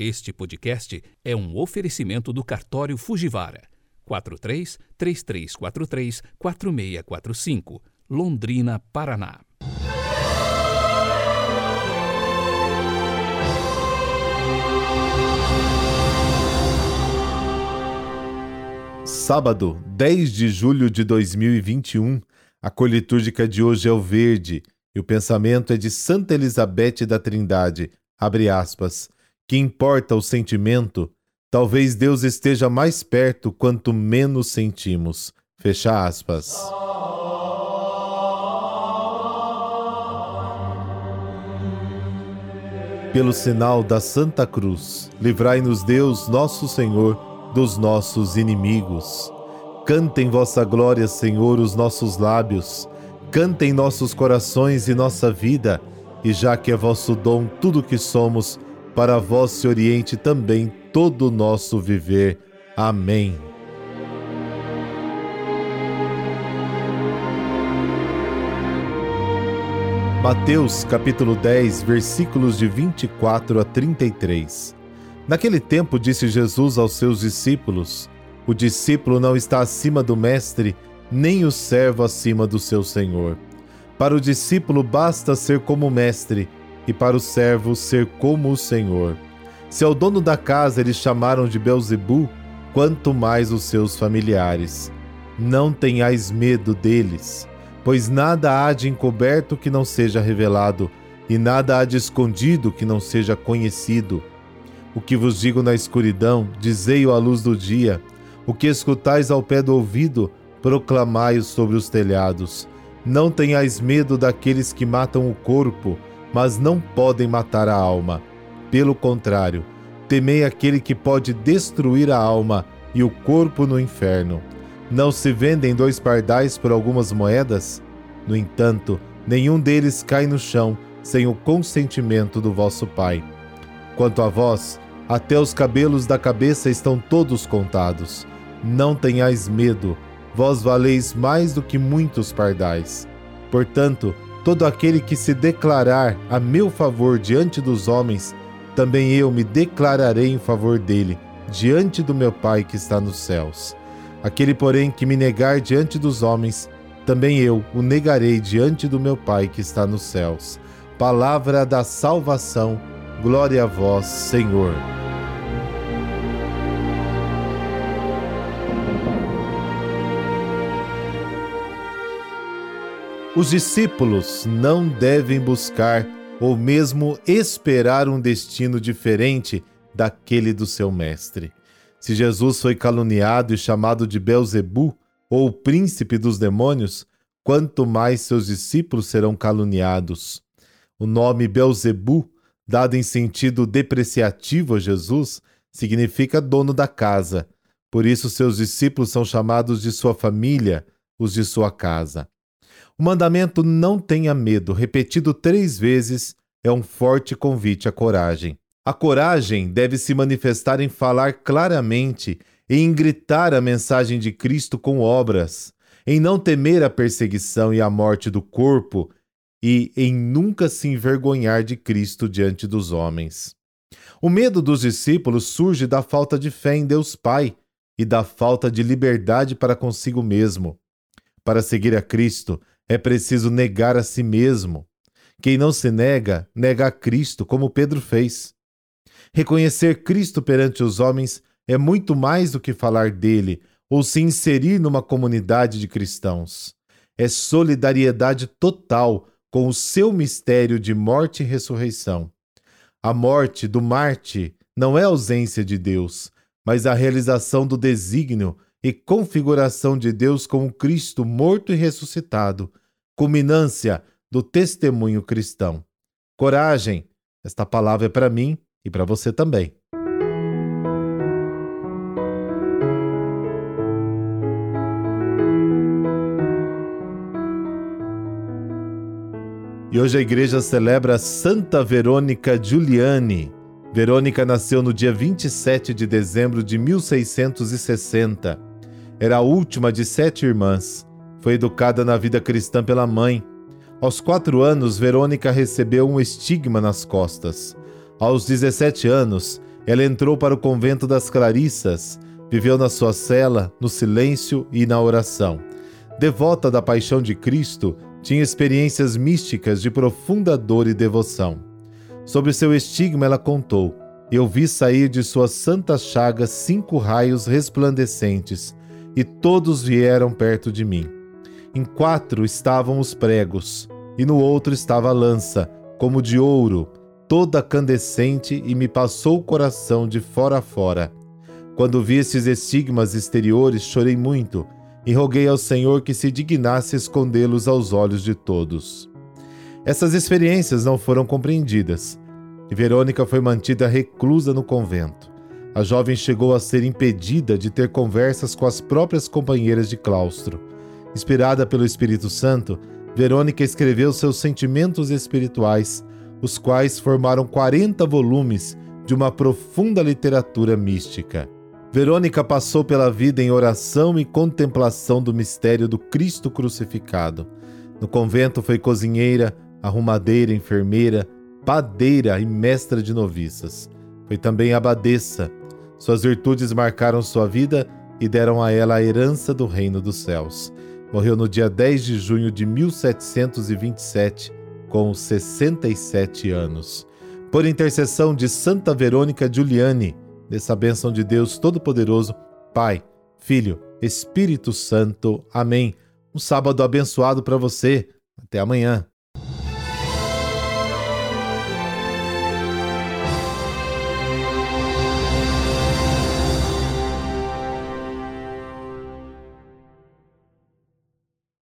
Este podcast é um oferecimento do cartório Fujivara. 43 3343 4645, Londrina, Paraná. Sábado, 10 de julho de 2021. A cor litúrgica de hoje é o verde e o pensamento é de Santa Elizabeth da Trindade. Abre aspas. Que importa o sentimento? Talvez Deus esteja mais perto quanto menos sentimos. Fecha aspas. Pelo sinal da Santa Cruz, livrai-nos Deus, nosso Senhor, dos nossos inimigos. Cantem vossa glória, Senhor, os nossos lábios. Cantem nossos corações e nossa vida, e já que é vosso dom tudo que somos, para vós se oriente também todo o nosso viver. Amém. Mateus capítulo 10, versículos de 24 a 33. Naquele tempo disse Jesus aos seus discípulos: O discípulo não está acima do mestre, nem o servo acima do seu senhor. Para o discípulo basta ser como mestre, e para o servo ser como o Senhor. Se ao dono da casa eles chamaram de Belzebu, quanto mais os seus familiares. Não tenhais medo deles, pois nada há de encoberto que não seja revelado, e nada há de escondido que não seja conhecido. O que vos digo na escuridão, dizei-o à luz do dia. O que escutais ao pé do ouvido, proclamai-o sobre os telhados. Não tenhais medo daqueles que matam o corpo, mas não podem matar a alma. Pelo contrário, temei aquele que pode destruir a alma e o corpo no inferno. Não se vendem dois pardais por algumas moedas? No entanto, nenhum deles cai no chão sem o consentimento do vosso Pai. Quanto a vós, até os cabelos da cabeça estão todos contados. Não tenhais medo, vós valeis mais do que muitos pardais. Portanto, Todo aquele que se declarar a meu favor diante dos homens, também eu me declararei em favor dele, diante do meu Pai que está nos céus. Aquele, porém, que me negar diante dos homens, também eu o negarei diante do meu Pai que está nos céus. Palavra da salvação, glória a vós, Senhor. Os discípulos não devem buscar ou mesmo esperar um destino diferente daquele do seu mestre. Se Jesus foi caluniado e chamado de Belzebu, ou príncipe dos demônios, quanto mais seus discípulos serão caluniados. O nome Belzebu, dado em sentido depreciativo a Jesus, significa dono da casa. Por isso seus discípulos são chamados de sua família, os de sua casa. O mandamento não tenha medo, repetido três vezes, é um forte convite à coragem. A coragem deve se manifestar em falar claramente e em gritar a mensagem de Cristo com obras, em não temer a perseguição e a morte do corpo e em nunca se envergonhar de Cristo diante dos homens. O medo dos discípulos surge da falta de fé em Deus Pai e da falta de liberdade para consigo mesmo. Para seguir a Cristo, é preciso negar a si mesmo. Quem não se nega, nega a Cristo, como Pedro fez. Reconhecer Cristo perante os homens é muito mais do que falar dele ou se inserir numa comunidade de cristãos. É solidariedade total com o seu mistério de morte e ressurreição. A morte do Marte não é ausência de Deus, mas a realização do desígnio e configuração de Deus como Cristo morto e ressuscitado, culminância do testemunho cristão. Coragem, esta palavra é para mim e para você também. E hoje a igreja celebra Santa Verônica Giuliani. Verônica nasceu no dia 27 de dezembro de 1660. Era a última de sete irmãs. Foi educada na vida cristã pela mãe. Aos quatro anos, Verônica recebeu um estigma nas costas. Aos 17 anos, Ela entrou para o convento das Clarissas, viveu na sua cela, no silêncio e na oração. Devota da paixão de Cristo, tinha experiências místicas de profunda dor e devoção. Sobre seu estigma, ela contou: Eu vi sair de suas santas chagas cinco raios resplandecentes, e todos vieram perto de mim. Em quatro estavam os pregos, e no outro estava a lança, como de ouro, toda candescente, e me passou o coração de fora a fora. Quando vi esses estigmas exteriores, chorei muito e roguei ao Senhor que se dignasse escondê-los aos olhos de todos. Essas experiências não foram compreendidas e Verônica foi mantida reclusa no convento. A jovem chegou a ser impedida de ter conversas com as próprias companheiras de claustro. Inspirada pelo Espírito Santo, Verônica escreveu seus sentimentos espirituais, os quais formaram 40 volumes de uma profunda literatura mística. Verônica passou pela vida em oração e contemplação do mistério do Cristo crucificado. No convento foi cozinheira, arrumadeira, enfermeira, padeira e mestra de noviças. Foi também abadesa. Suas virtudes marcaram sua vida e deram a ela a herança do reino dos céus. Morreu no dia 10 de junho de 1727, com 67 anos. Por intercessão de Santa Verônica Giuliani, dessa bênção de Deus Todo-Poderoso, Pai, Filho, Espírito Santo. Amém. Um sábado abençoado para você. Até amanhã.